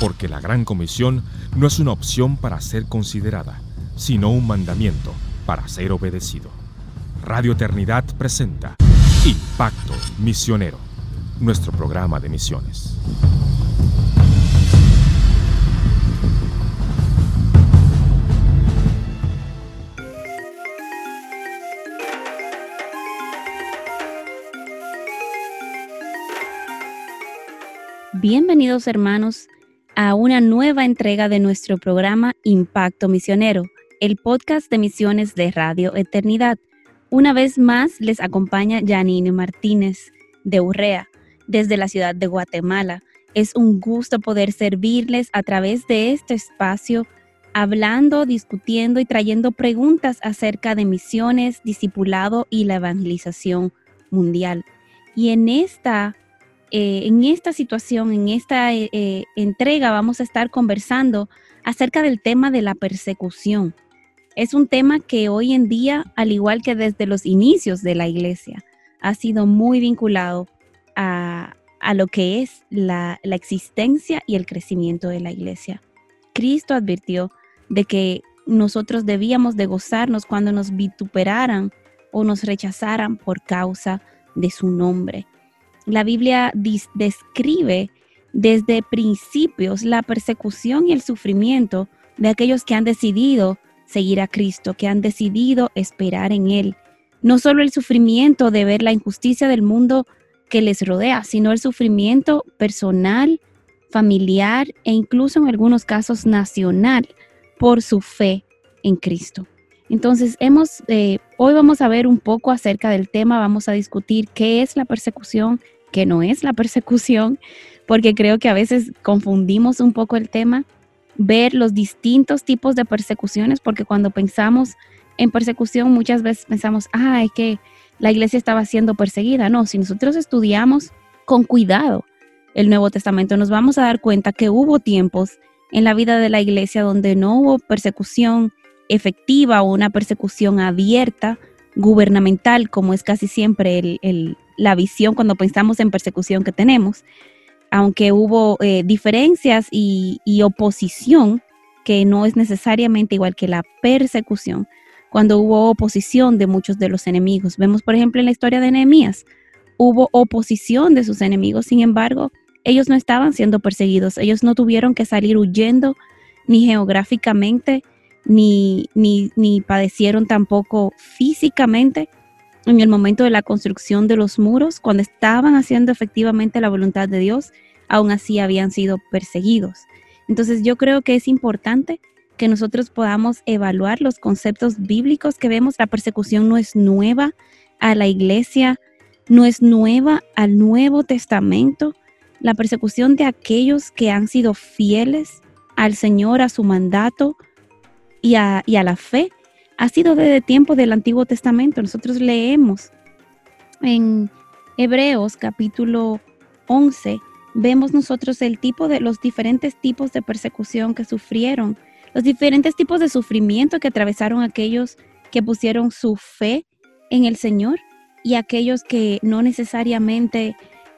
porque la gran comisión no es una opción para ser considerada, sino un mandamiento para ser obedecido. Radio Eternidad presenta Impacto Misionero, nuestro programa de misiones. Bienvenidos hermanos a una nueva entrega de nuestro programa Impacto Misionero, el podcast de misiones de Radio Eternidad. Una vez más les acompaña Janine Martínez de Urrea desde la ciudad de Guatemala. Es un gusto poder servirles a través de este espacio, hablando, discutiendo y trayendo preguntas acerca de misiones, discipulado y la evangelización mundial. Y en esta eh, en esta situación, en esta eh, eh, entrega, vamos a estar conversando acerca del tema de la persecución. Es un tema que hoy en día, al igual que desde los inicios de la iglesia, ha sido muy vinculado a, lo que es la, la existencia y el crecimiento de la iglesia. Cristo advirtió de que nosotros debíamos de gozarnos cuando nos vituperaran o nos rechazaran por causa de su nombre la Biblia describe desde principios la persecución y el sufrimiento de aquellos que han decidido seguir a Cristo, que han decidido esperar en Él. No solo el sufrimiento de ver la injusticia del mundo que les rodea, sino el sufrimiento personal, familiar e incluso en algunos casos nacional por su fe en Cristo. Entonces, hemos, eh, hoy vamos a ver un poco acerca del tema, vamos a discutir qué es la persecución, que no es la persecución, porque creo que a veces confundimos un poco el tema, ver los distintos tipos de persecuciones, porque cuando pensamos en persecución muchas veces pensamos, ah, es que la iglesia estaba siendo perseguida. No, si nosotros estudiamos con cuidado el Nuevo Testamento, nos vamos a dar cuenta que hubo tiempos en la vida de la iglesia donde no hubo persecución efectiva o una persecución abierta, gubernamental, como es casi siempre el, la visión cuando pensamos en persecución que tenemos, aunque hubo eh, diferencias y, oposición, que no es necesariamente igual que la persecución, cuando hubo oposición de muchos de los enemigos. Vemos, por ejemplo, en la historia de Nehemías, hubo oposición de sus enemigos, sin embargo, ellos no estaban siendo perseguidos, ellos no tuvieron que salir huyendo ni geográficamente, ni, ni, ni padecieron tampoco físicamente, en el momento de la construcción de los muros, cuando estaban haciendo efectivamente la voluntad de Dios, aún así habían sido perseguidos. Entonces yo creo que es importante que nosotros podamos evaluar los conceptos bíblicos que vemos. La persecución no es nueva a la iglesia, no es nueva al Nuevo Testamento. La persecución de aquellos que han sido fieles al Señor, a su mandato y a, y a la fe, ha sido desde tiempo del Antiguo Testamento. Nosotros leemos en Hebreos capítulo 11, vemos nosotros el tipo de los diferentes tipos de persecución que sufrieron, los diferentes tipos de sufrimiento que atravesaron aquellos que pusieron su fe en el Señor y aquellos que no necesariamente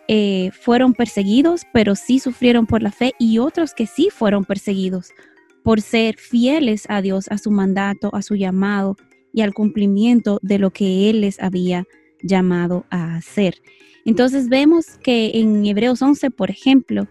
eh, fueron perseguidos, pero sí sufrieron por la fe y otros que sí fueron perseguidos por ser fieles a Dios, a su mandato, a su llamado y al cumplimiento de lo que Él les había llamado a hacer. Entonces vemos que en Hebreos 11, por ejemplo,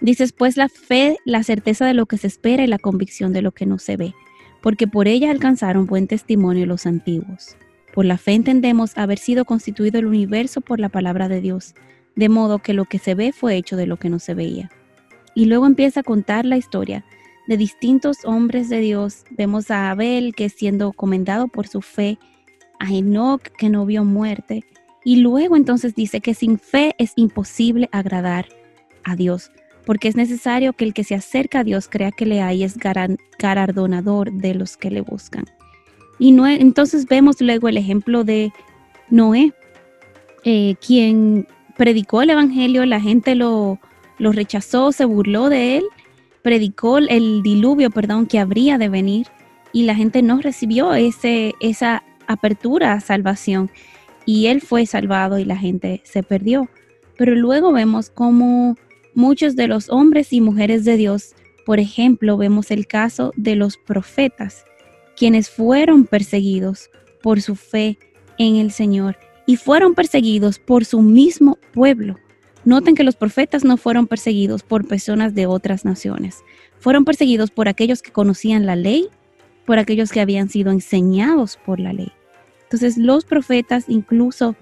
dice pues la fe, la certeza de lo que se espera y la convicción de lo que no se ve, porque por ella alcanzaron buen testimonio los antiguos. Por la fe entendemos haber sido constituido el universo por la palabra de Dios, de modo que lo que se ve fue hecho de lo que no se veía. Y luego empieza a contar la historia de distintos hombres de Dios. Vemos a Abel que siendo comendado por su fe, a Enoch que no vio muerte, y luego entonces dice que sin fe es imposible agradar a Dios, porque es necesario que el que se acerca a Dios crea que le hay es galardonador de los que le buscan. Y no, entonces vemos luego el ejemplo de Noé, eh, quien predicó el Evangelio, la gente lo, lo rechazó, se burló de él, predicó el diluvio, perdón, que habría de venir y la gente no recibió ese, esa apertura a salvación y él fue salvado y la gente se perdió. Pero luego vemos cómo muchos de los hombres y mujeres de Dios, por ejemplo, vemos el caso de los profetas, quienes fueron perseguidos por su fe en el Señor y fueron perseguidos por su mismo pueblo. Noten que los profetas no fueron perseguidos por personas de otras naciones, fueron perseguidos por aquellos que conocían la ley, por aquellos que habían sido enseñados por la ley. Entonces los profetas incluso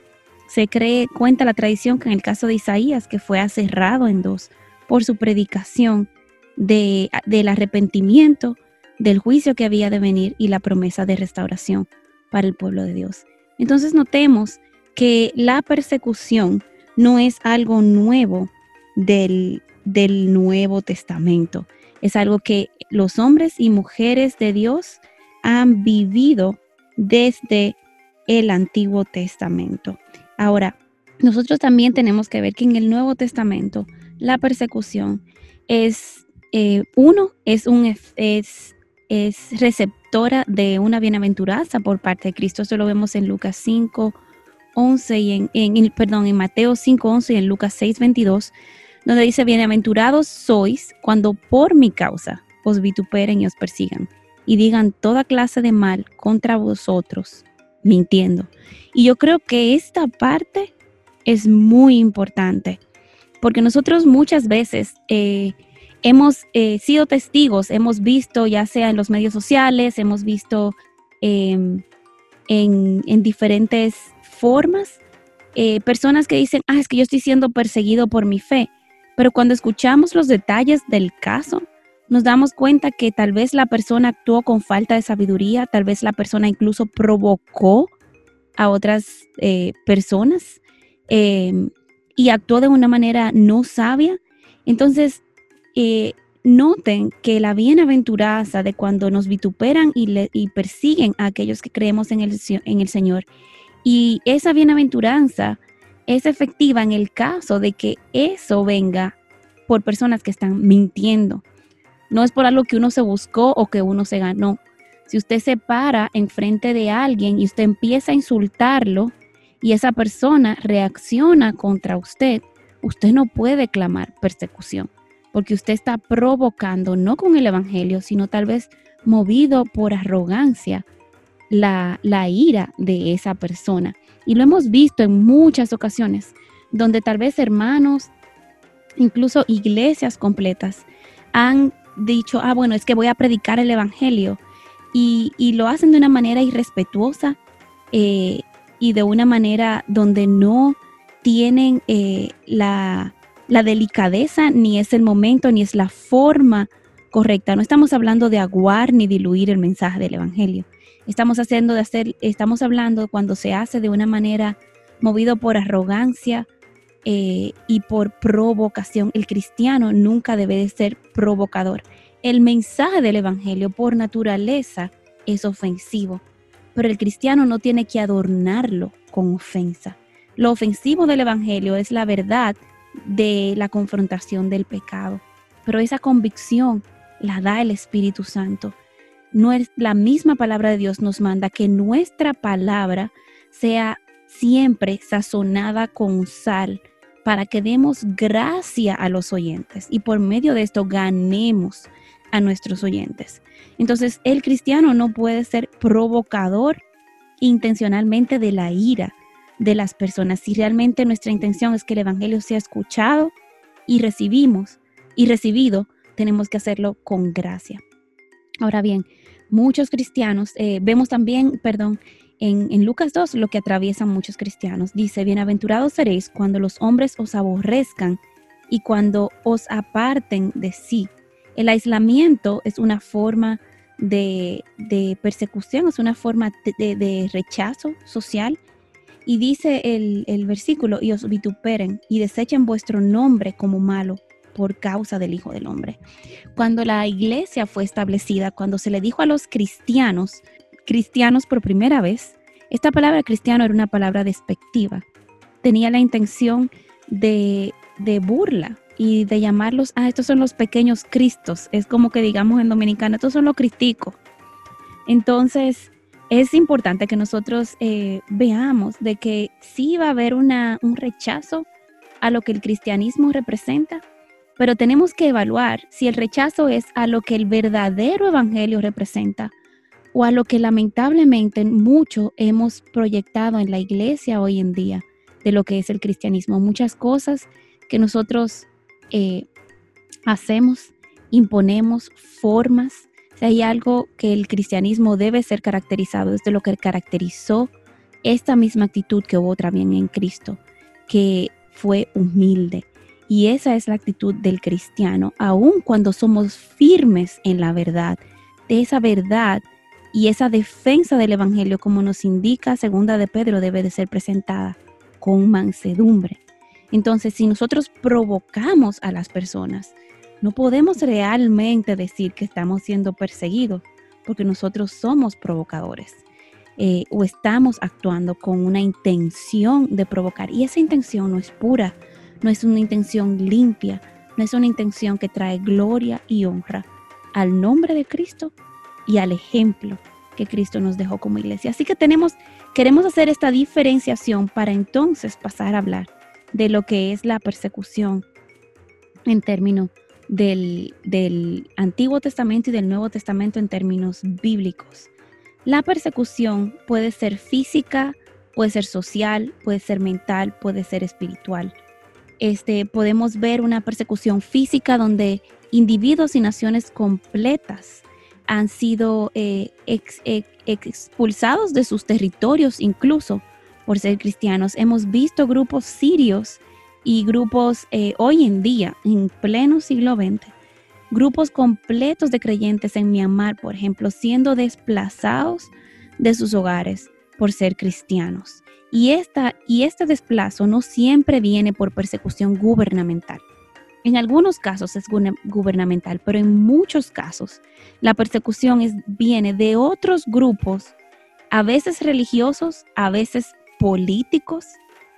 se cree, cuenta la tradición que en el caso de Isaías, que fue aserrado en dos por su predicación de, del arrepentimiento, del juicio que había de venir y la promesa de restauración para el pueblo de Dios. Entonces notemos que la persecución no es algo nuevo del, del Nuevo Testamento. Es algo que los hombres y mujeres de Dios han vivido desde el Antiguo Testamento. Ahora, nosotros también tenemos que ver que en el Nuevo Testamento la persecución es, eh, uno, es, un, es, es receptora de una bienaventuranza por parte de Cristo. Eso lo vemos en Lucas 5, 11 y en, en, perdón, en Mateo 5, 11 y en Lucas 6, 22, donde dice, bienaventurados sois cuando por mi causa os vituperen y os persigan y digan toda clase de mal contra vosotros, mintiendo. Y yo creo que esta parte es muy importante, porque nosotros muchas veces eh, hemos eh, sido testigos, hemos visto ya sea en los medios sociales, hemos visto em, en, en diferentes formas, eh, personas que dicen, ah, es que yo estoy siendo perseguido por mi fe. Pero cuando escuchamos los detalles del caso, nos damos cuenta que tal vez la persona actuó con falta de sabiduría, tal vez la persona incluso provocó a otras eh, personas em, y actuó de una manera no sabia. Entonces, eh, noten que la bienaventuranza de cuando nos vituperan y, y, persiguen a aquellos que creemos en el, en el Señor y esa bienaventuranza es efectiva en el caso de que eso venga por personas que están mintiendo. No es por algo que uno se buscó o que uno se ganó. Si usted se para enfrente de alguien y usted empieza a insultarlo y esa persona reacciona contra usted, usted no puede clamar persecución, porque usted está provocando, no con el Evangelio, sino tal vez movido por arrogancia, la, ira de esa persona. Y lo hemos visto en muchas ocasiones, donde tal vez hermanos, incluso iglesias completas, han dicho, ah, bueno, es que voy a predicar el Evangelio. Y, lo hacen de una manera irrespetuosa eh, y de una manera donde no tienen eh, la, la delicadeza, ni es el momento, ni es la forma correcta. No estamos hablando de aguar ni diluir el mensaje del Evangelio. Estamos haciendo de hacer, estamos hablando cuando se hace de una manera movido por arrogancia eh, y por provocación. El cristiano nunca debe de ser provocador. El mensaje del Evangelio por naturaleza es ofensivo, pero el cristiano no tiene que adornarlo con ofensa. Lo ofensivo del Evangelio es la verdad de la confrontación del pecado, pero esa convicción la da el Espíritu Santo la misma palabra de Dios nos manda que nuestra palabra sea siempre sazonada con sal para que demos gracia a los oyentes y por medio de esto ganemos a nuestros oyentes. Entonces, el cristiano no puede ser provocador intencionalmente de la ira de las personas. Si realmente nuestra intención es que el Evangelio sea escuchado y recibimos y recibido, tenemos que hacerlo con gracia. Ahora bien, muchos cristianos, eh, vemos también, perdón, en, Lucas 2 lo que atraviesan muchos cristianos. Dice, bienaventurados seréis cuando los hombres os aborrezcan y cuando os aparten de sí. El aislamiento es una forma de, persecución, es una forma de, rechazo social. Y dice el, el versículo, y os vituperen y desechen vuestro nombre como malo por causa del Hijo del Hombre. Cuando la iglesia fue establecida, cuando se le dijo a los cristianos, cristianos por primera vez, esta palabra cristiano era una palabra despectiva. Tenía la intención de, burla y de llamarlos, ah, estos son los pequeños cristos. Es como que digamos en dominicano, estos son los cristicos. Entonces, es importante que nosotros eh, veamos de que sí va a haber un rechazo a lo que el cristianismo representa, pero tenemos que evaluar si el rechazo es a lo que el verdadero evangelio representa o a lo que lamentablemente mucho hemos proyectado en la iglesia hoy en día de lo que es el cristianismo. Muchas cosas que nosotros eh, hacemos, imponemos, formas. Si hay algo que el cristianismo debe ser caracterizado, es de lo que caracterizó esta misma actitud que hubo también en Cristo, que fue humilde. Y esa es la actitud del cristiano, aun cuando somos firmes en la verdad, de esa verdad y esa defensa del Evangelio, como nos indica segunda de Pedro, debe de ser presentada con mansedumbre. Entonces, si nosotros provocamos a las personas, no podemos realmente decir que estamos siendo perseguidos, porque nosotros somos provocadores eh, o estamos actuando con una intención de provocar. Y esa intención no es pura, no es una intención limpia, no es una intención que trae gloria y honra al nombre de Cristo y al ejemplo que Cristo nos dejó como iglesia. Así que tenemos, queremos hacer esta diferenciación para entonces pasar a hablar de lo que es la persecución en términos del, del Antiguo Testamento y del Nuevo Testamento en términos bíblicos. La persecución puede ser física, puede ser social, puede ser mental, puede ser espiritual. Este, podemos ver una persecución física donde individuos y naciones completas han sido eh, expulsados de sus territorios incluso por ser cristianos. Hemos visto grupos sirios y grupos eh, hoy en día, en pleno siglo XX, grupos completos de creyentes en Myanmar, por ejemplo, siendo desplazados de sus hogares por ser cristianos. Y, esta, y este desplazo no siempre viene por persecución gubernamental. En algunos casos es gubernamental, pero en muchos casos la persecución es, viene de otros grupos, a veces religiosos, a veces políticos,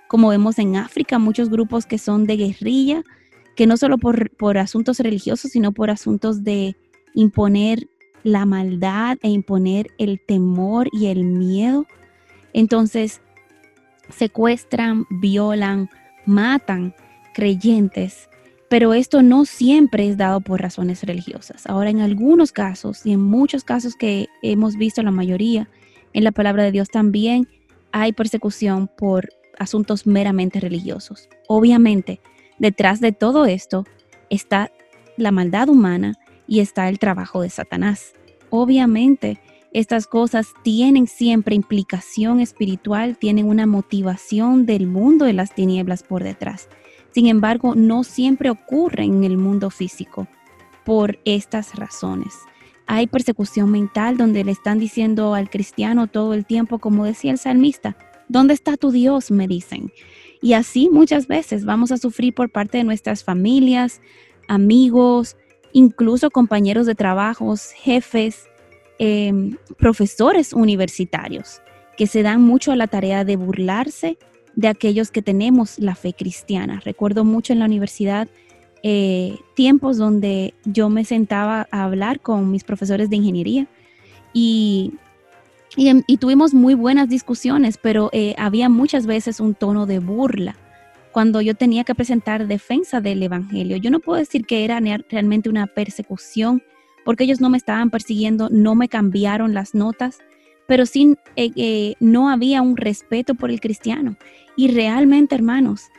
como vemos en África, muchos grupos que son de guerrilla, que no solo por, por asuntos religiosos, sino por asuntos de imponer la maldad e imponer el temor y el miedo. Entonces, secuestran, violan, matan creyentes pero esto no siempre es dado por razones religiosas. Ahora, en algunos casos y en muchos casos que hemos visto, la mayoría, en la palabra de Dios también hay persecución por asuntos meramente religiosos. Obviamente, detrás de todo esto está la maldad humana y está el trabajo de Satanás. Obviamente, estas cosas tienen siempre implicación espiritual, tienen una motivación del mundo de las tinieblas por detrás. Sin embargo, no siempre ocurre en el mundo físico por estas razones. Hay persecución mental donde le están diciendo al cristiano todo el tiempo, como decía el salmista, ¿dónde está tu Dios? me dicen. Y así muchas veces vamos a sufrir por parte de nuestras familias, amigos, incluso compañeros de trabajos, jefes, em, profesores universitarios, que se dan mucho a la tarea de burlarse de aquellos que tenemos la fe cristiana. Recuerdo mucho en la universidad eh, tiempos donde yo me sentaba a hablar con mis profesores de ingeniería y, y, tuvimos muy buenas discusiones, pero eh, había muchas veces un tono de burla cuando yo tenía que presentar defensa del Evangelio. Yo no puedo decir que era realmente una persecución porque ellos no me estaban persiguiendo, no me cambiaron las notas, pero sí eh, no había un respeto por el cristiano. Y realmente, hermanos,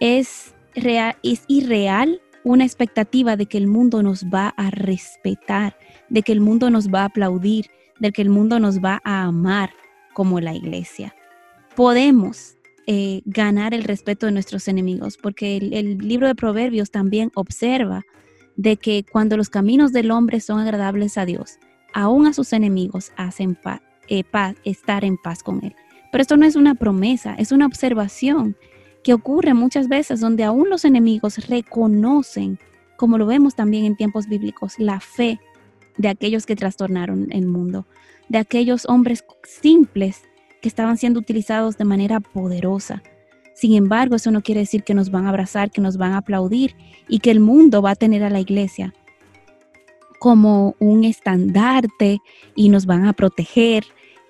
es, real, es irreal una expectativa de que el mundo nos va a respetar, de que el mundo nos va a aplaudir, de que el mundo nos va a amar como la iglesia. Podemos eh, ganar el respeto de nuestros enemigos, porque el, libro de Proverbios también observa de que cuando los caminos del hombre son agradables a Dios, aún a sus enemigos hacen eh, paz, estar en paz con Él. Pero esto no es una promesa, es una observación que ocurre muchas veces donde aún los enemigos reconocen, como lo vemos también en tiempos bíblicos, la fe de aquellos que trastornaron el mundo, de aquellos hombres simples que estaban siendo utilizados de manera poderosa. Sin embargo, eso no quiere decir que nos van a abrazar, que nos van a aplaudir y que el mundo va a tener a la iglesia como un estandarte y nos van a proteger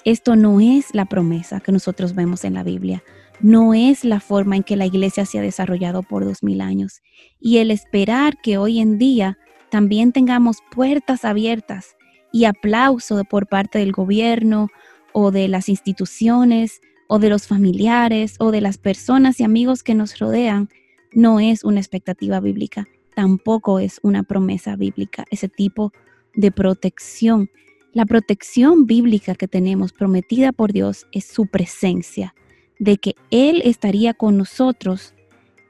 esto no es la promesa que nosotros vemos en la Biblia. no es la forma en que la iglesia se ha desarrollado por dos mil años. Y el esperar que hoy en día también tengamos puertas abiertas y aplauso por parte del gobierno o de las instituciones o de los familiares o de las personas y amigos que nos rodean, no es una expectativa bíblica, tampoco es una promesa bíblica, ese tipo de protección. La protección bíblica que tenemos prometida por Dios es su presencia, de que Él estaría con nosotros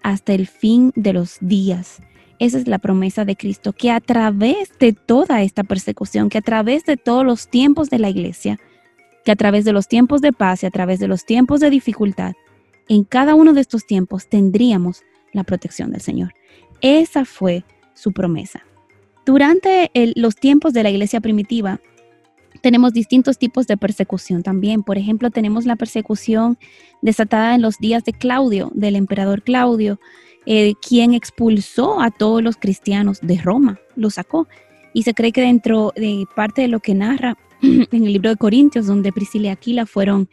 hasta el fin de los días. Esa es la promesa de Cristo, que a través de toda esta persecución, que a través de todos los tiempos de la iglesia, que a través de los tiempos de paz y a través de los tiempos de dificultad, en cada uno de estos tiempos tendríamos la protección del Señor. Esa fue su promesa. Durante los tiempos de la iglesia primitiva, tenemos distintos tipos de persecución también. Por ejemplo, tenemos la persecución desatada en los días de Claudio, del emperador Claudio, eh, quien expulsó a todos los cristianos de Roma, los sacó. Y se cree que dentro de parte de lo que narra en el libro de Corintios, donde Priscila y Aquila fueron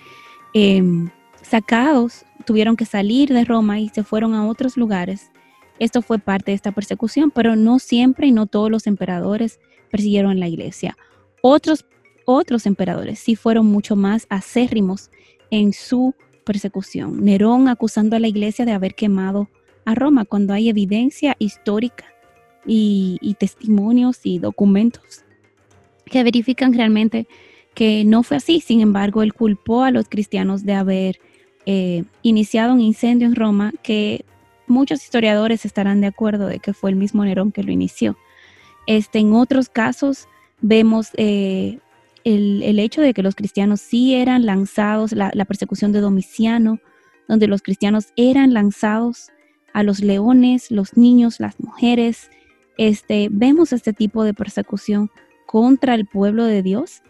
em, sacados, tuvieron que salir de Roma y se fueron a otros lugares. Esto fue parte de esta persecución, pero no siempre y no todos los emperadores persiguieron la iglesia. Otros, otros emperadores sí fueron mucho más acérrimos en su persecución. Nerón acusando a la iglesia de haber quemado a Roma cuando hay evidencia histórica y testimonios y documentos que verifican realmente que no fue así. Sin embargo, él culpó a los cristianos de haber eh, iniciado un incendio en Roma que muchos historiadores estarán de acuerdo de que fue el mismo Nerón que lo inició. Este, en otros casos vemos eh, el, hecho de que los cristianos sí eran lanzados, la, la, persecución de Domiciano, donde los cristianos eran lanzados a los leones, los niños, las mujeres. Este, vemos este tipo de persecución contra el pueblo de Dios.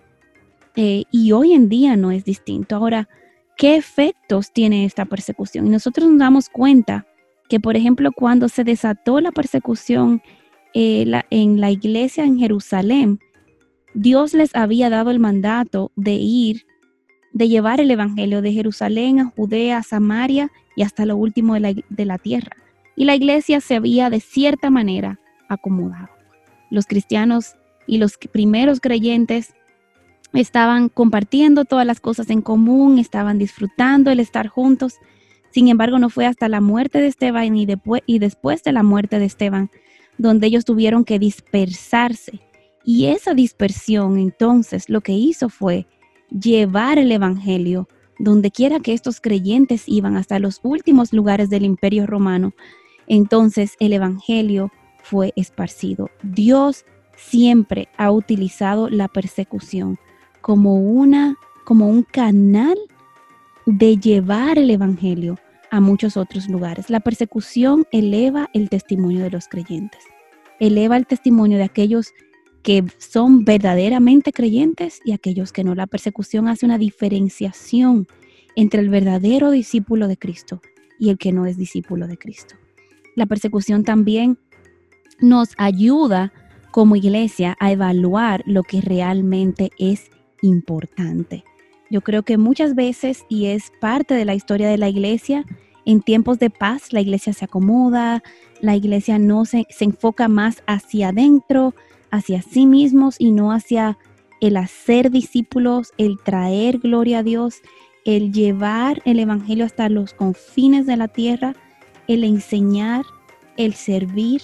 Eh, y hoy en día no es distinto. Ahora, ¿qué efectos tiene esta persecución? Y nosotros nos damos cuenta que, por ejemplo, cuando se desató la persecución eh, en la iglesia en Jerusalén, Dios les había dado el mandato de ir, de llevar el Evangelio de Jerusalén a Judea, Samaria y hasta lo último de la tierra. Y la iglesia se había de cierta manera acomodado. Los cristianos y los primeros creyentes estaban compartiendo todas las cosas en común, estaban disfrutando el estar juntos. Sin embargo, no fue hasta la muerte de Esteban y, después, y después de la muerte de Esteban donde ellos tuvieron que dispersarse. Y esa dispersión entonces lo que hizo fue llevar el Evangelio donde quiera que estos creyentes iban hasta los últimos lugares del imperio romano. Entonces el Evangelio fue esparcido. Dios siempre ha utilizado la persecución como una como un canal de llevar el evangelio a muchos otros lugares. La persecución eleva el testimonio de los creyentes. Eleva el testimonio de aquellos que son verdaderamente creyentes y aquellos que no. La persecución hace una diferenciación entre el verdadero discípulo de Cristo y el que no es discípulo de Cristo. La persecución también nos ayuda como iglesia a evaluar lo que realmente es importante. Yo creo que muchas veces, y es parte de la historia de la iglesia, en tiempos de paz la iglesia se acomoda, la iglesia no se, se enfoca más hacia adentro, hacia sí mismos y no hacia el hacer discípulos, el traer gloria a Dios, el llevar el Evangelio hasta los confines de la tierra, el enseñar, el servir,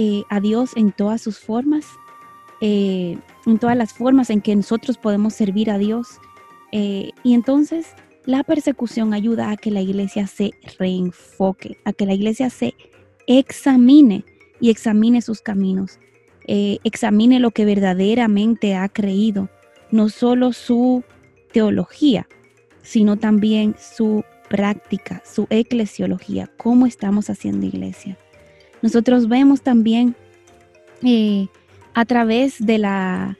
eh, a Dios en todas sus formas, eh, en todas las formas en que nosotros podemos servir a Dios. Eh, y entonces la persecución ayuda a que la iglesia se reenfoque, a que la iglesia se examine y examine sus caminos, examine lo que verdaderamente ha creído, no solo su teología, sino también su práctica, su eclesiología, cómo estamos haciendo iglesia. Nosotros vemos también eh, a través de la,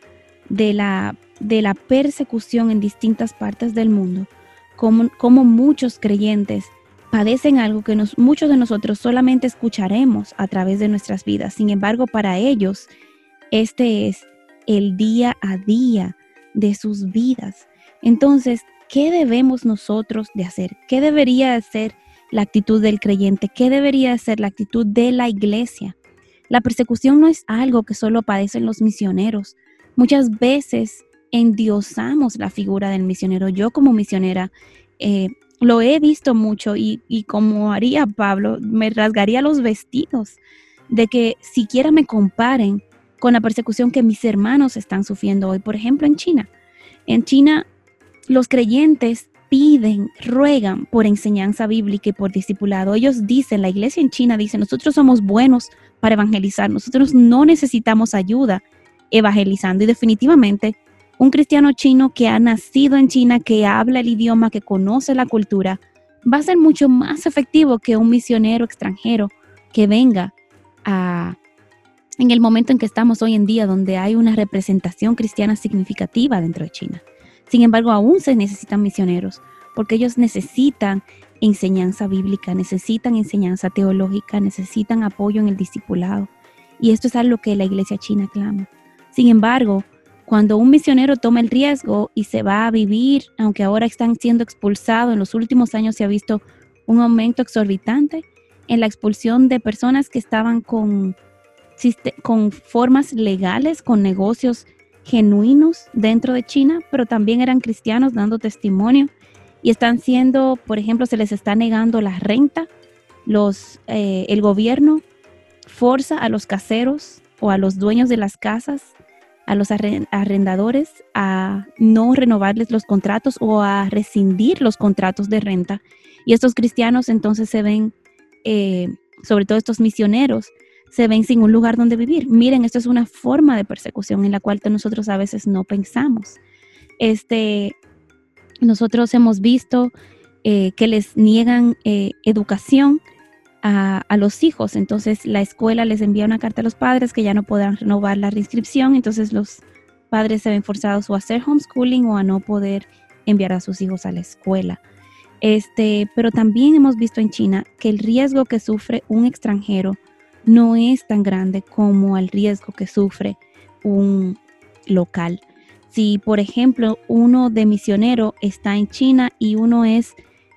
de, la, de la persecución en distintas partes del mundo, como, muchos creyentes padecen algo que muchos de nosotros solamente escucharemos a través de nuestras vidas. Sin embargo, para ellos, este es el día a día de sus vidas. Entonces, ¿qué debemos nosotros de hacer? ¿Qué debería ser la actitud del creyente? ¿Qué debería ser la actitud de la iglesia? La persecución no es algo que solo padecen los misioneros. Muchas veces endiosamos la figura del misionero. Yo como misionera eh, lo he visto mucho y, y, como haría Pablo, me rasgaría los vestidos de que siquiera me comparen con la persecución que mis hermanos están sufriendo hoy, por ejemplo, en China. En China, los creyentes piden, ruegan por enseñanza bíblica y por discipulado. Ellos dicen, la iglesia en China dice, nosotros somos buenos para evangelizar, nosotros no necesitamos ayuda evangelizando. Y definitivamente, un cristiano chino que ha nacido en China, que habla el idioma, que conoce la cultura, va a ser mucho más efectivo que un misionero extranjero que venga a, en el momento en que estamos hoy en día, donde hay una representación cristiana significativa dentro de China. Sin embargo, aún se necesitan misioneros, porque ellos necesitan enseñanza bíblica, necesitan enseñanza teológica, necesitan apoyo en el discipulado. Y esto es algo que la iglesia china clama. Sin embargo, cuando un misionero toma el riesgo y se va a vivir, aunque ahora están siendo expulsados, en los últimos años se ha visto un aumento exorbitante en la expulsión de personas que estaban con, con formas legales, con negocios genuinos dentro de China, pero también eran cristianos dando testimonio y están siendo, por ejemplo, se les está negando la renta, los, eh, el gobierno forza a los caseros o a los dueños de las casas, a los arrendadores a no renovarles los contratos o a rescindir los contratos de renta. Y estos cristianos entonces se ven, eh, sobre todo estos misioneros, se ven sin un lugar donde vivir. Miren, esto es una forma de persecución en la cual nosotros a veces no pensamos. Este, nosotros hemos visto eh, que les niegan eh, educación a, a, los hijos, entonces la escuela les envía una carta a los padres que ya no podrán renovar la reinscripción, entonces los padres se ven forzados o a hacer homeschooling o a no poder enviar a sus hijos a la escuela. Este, pero también hemos visto en China que el riesgo que sufre un extranjero no es tan grande como el riesgo que sufre un local. Si, por ejemplo, uno de misionero está en China y uno es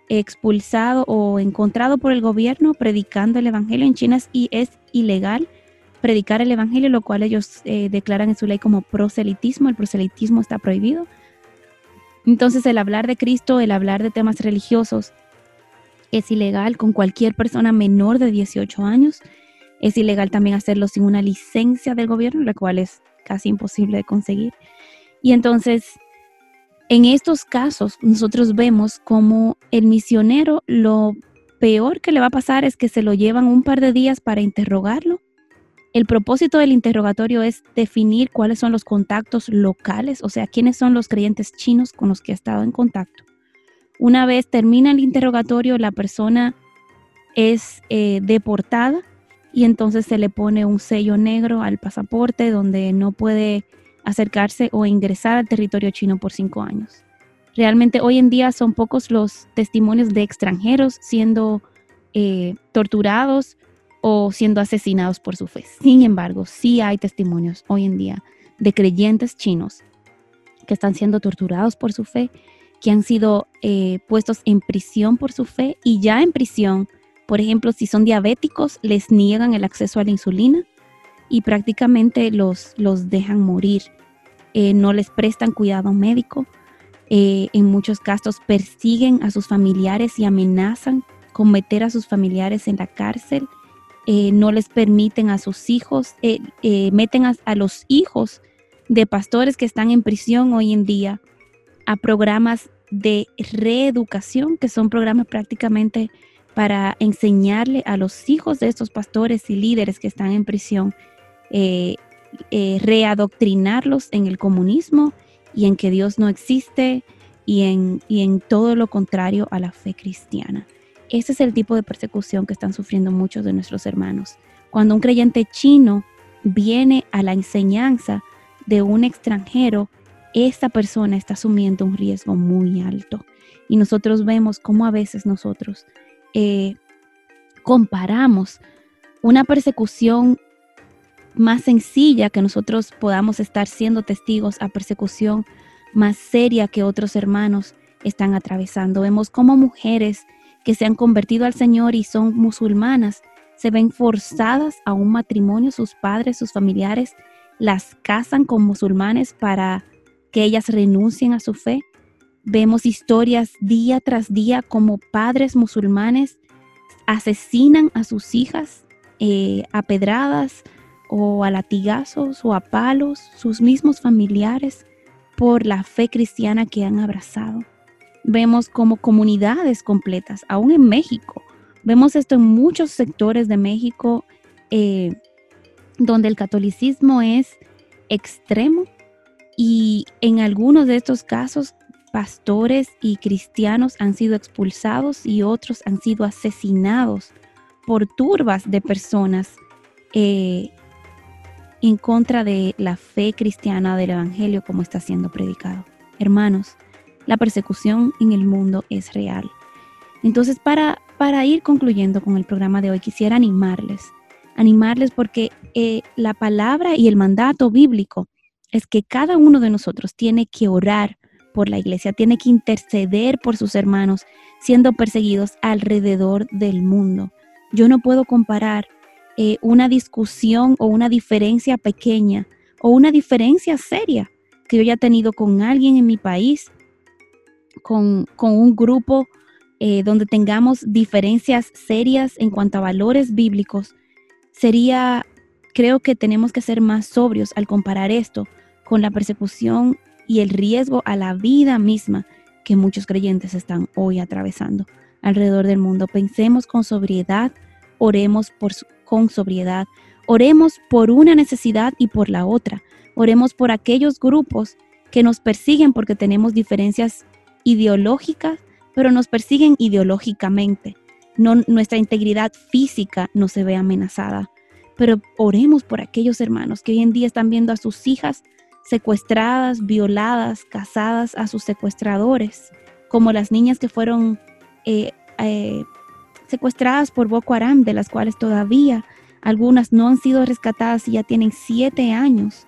expulsado o encontrado por el gobierno predicando el Evangelio en China y es ilegal predicar el Evangelio, lo cual ellos eh, declaran en su ley como proselitismo. El proselitismo está prohibido. Entonces el hablar de Cristo, el hablar de temas religiosos es ilegal con cualquier persona menor de 18 años es ilegal también hacerlo sin una licencia del gobierno, la cual es casi imposible de conseguir. Y entonces, en estos casos, nosotros vemos como el misionero lo peor que le va a pasar es que se lo llevan un par de días para interrogarlo. El propósito del interrogatorio es definir cuáles son los contactos locales, o sea, quiénes son los creyentes chinos con los que ha estado en contacto. Una vez termina el interrogatorio, la persona es eh, deportada y entonces se le pone un sello negro al pasaporte donde no puede acercarse o ingresar al territorio chino por cinco años. Realmente hoy en día son pocos los testimonios de extranjeros siendo eh, torturados o siendo asesinados por su fe. Sin embargo, sí hay testimonios hoy en día de creyentes chinos que están siendo torturados por su fe, que han sido eh, puestos en prisión por su fe y ya en prisión por ejemplo, si son diabéticos, les niegan el acceso a la insulina y prácticamente los, los dejan morir. Eh, no les prestan cuidado médico. Eh, en muchos casos persiguen a sus familiares y amenazan con meter a sus familiares en la cárcel. Eh, no les permiten a sus hijos, meten a, a los hijos de pastores que están en prisión hoy en día a programas de reeducación, que son programas prácticamente para enseñarle a los hijos de estos pastores y líderes que están en prisión, eh, eh, readoctrinarlos en el comunismo y en que Dios no existe y en, y en todo lo contrario a la fe cristiana. Ese es el tipo de persecución que están sufriendo muchos de nuestros hermanos. Cuando un creyente chino viene a la enseñanza de un extranjero, esta persona está asumiendo un riesgo muy alto. Y nosotros vemos cómo a veces nosotros eh, comparamos una persecución más sencilla que nosotros podamos estar siendo testigos a persecución más seria que otros hermanos están atravesando. Vemos cómo mujeres que se han convertido al Señor y son musulmanas se ven forzadas a un matrimonio, sus padres, sus familiares las casan con musulmanes para que ellas renuncien a su fe. Vemos historias día tras día como padres musulmanes asesinan a sus hijas eh, a pedradas o a latigazos o a palos, sus mismos familiares, por la fe cristiana que han abrazado. Vemos como comunidades completas, aún en México. Vemos esto en muchos sectores de México eh, donde el catolicismo es extremo y en algunos de estos casos pastores y cristianos han sido expulsados y otros han sido asesinados por turbas de personas eh, en contra de la fe cristiana del Evangelio como está siendo predicado. Hermanos, la persecución en el mundo es real. Entonces, para, para ir concluyendo con el programa de hoy, quisiera animarles, animarles porque eh, la palabra y el mandato bíblico es que cada uno de nosotros tiene que orar por la iglesia, tiene que interceder por sus hermanos siendo perseguidos alrededor del mundo. Yo no puedo comparar eh, una discusión o una diferencia pequeña o una diferencia seria que yo haya tenido con alguien en mi país, con, un grupo eh, donde tengamos diferencias serias en cuanto a valores bíblicos, sería, creo que tenemos que ser más sobrios al comparar esto con la persecución y el riesgo a la vida misma que muchos creyentes están hoy atravesando alrededor del mundo. Pensemos con sobriedad, oremos por, con sobriedad, oremos por una necesidad y por la otra. Oremos por aquellos grupos que nos persiguen porque tenemos diferencias ideológicas, pero nos persiguen ideológicamente. No, nuestra integridad física no se ve amenazada. Pero oremos por aquellos hermanos que hoy en día están viendo a sus hijas secuestradas, violadas, casadas a sus secuestradores, como las niñas que fueron eh, eh, secuestradas por Boko Haram, de las cuales todavía algunas no han sido rescatadas y ya tienen siete años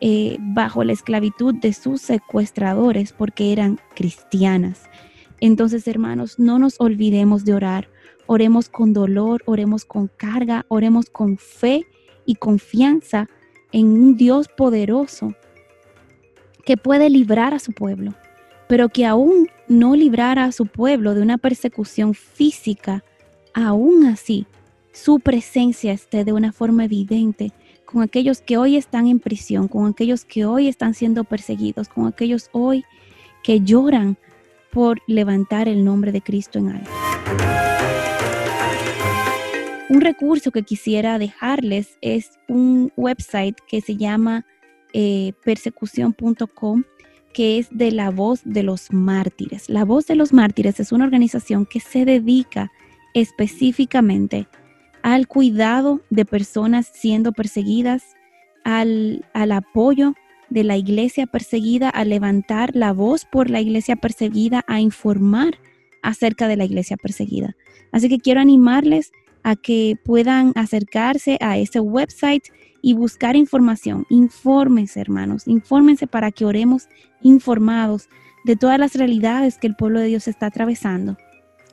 eh, bajo la esclavitud de sus secuestradores porque eran cristianas. Entonces, hermanos, no nos olvidemos de orar. Oremos con dolor, oremos con carga, oremos con fe y confianza en un Dios poderoso que puede librar a su pueblo, pero que aún no librara a su pueblo de una persecución física, aún así su presencia esté de una forma evidente con aquellos que hoy están en prisión, con aquellos que hoy están siendo perseguidos, con aquellos hoy que lloran por levantar el nombre de Cristo en alto. Un recurso que quisiera dejarles es un website que se llama eh, persecución.com, que es de la voz de los mártires. La voz de los mártires es una organización que se dedica específicamente al cuidado de personas siendo perseguidas, al, al apoyo de la iglesia perseguida, a levantar la voz por la iglesia perseguida, a informar acerca de la iglesia perseguida. Así que quiero animarles a que puedan acercarse a ese website y buscar información. Infórmense, hermanos, infórmense para que oremos informados de todas las realidades que el pueblo de Dios está atravesando.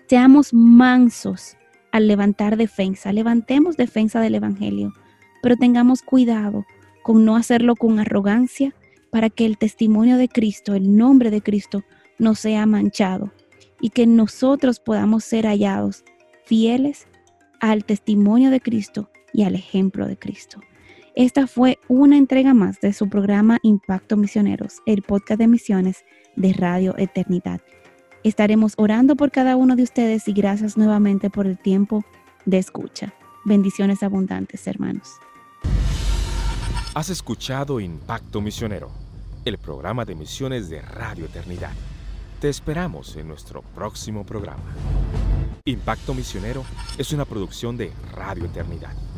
Seamos mansos al levantar defensa, levantemos defensa del Evangelio, pero tengamos cuidado con no hacerlo con arrogancia para que el testimonio de Cristo, el nombre de Cristo, no sea manchado y que nosotros podamos ser hallados fieles al testimonio de Cristo y al ejemplo de Cristo. Esta fue una entrega más de su programa Impacto Misioneros, el podcast de misiones de Radio Eternidad. Estaremos orando por cada uno de ustedes y gracias nuevamente por el tiempo de escucha. Bendiciones abundantes, hermanos. Has escuchado Impacto Misionero, el programa de misiones de Radio Eternidad. Te esperamos en nuestro próximo programa. Impacto Misionero es una producción de Radio Eternidad.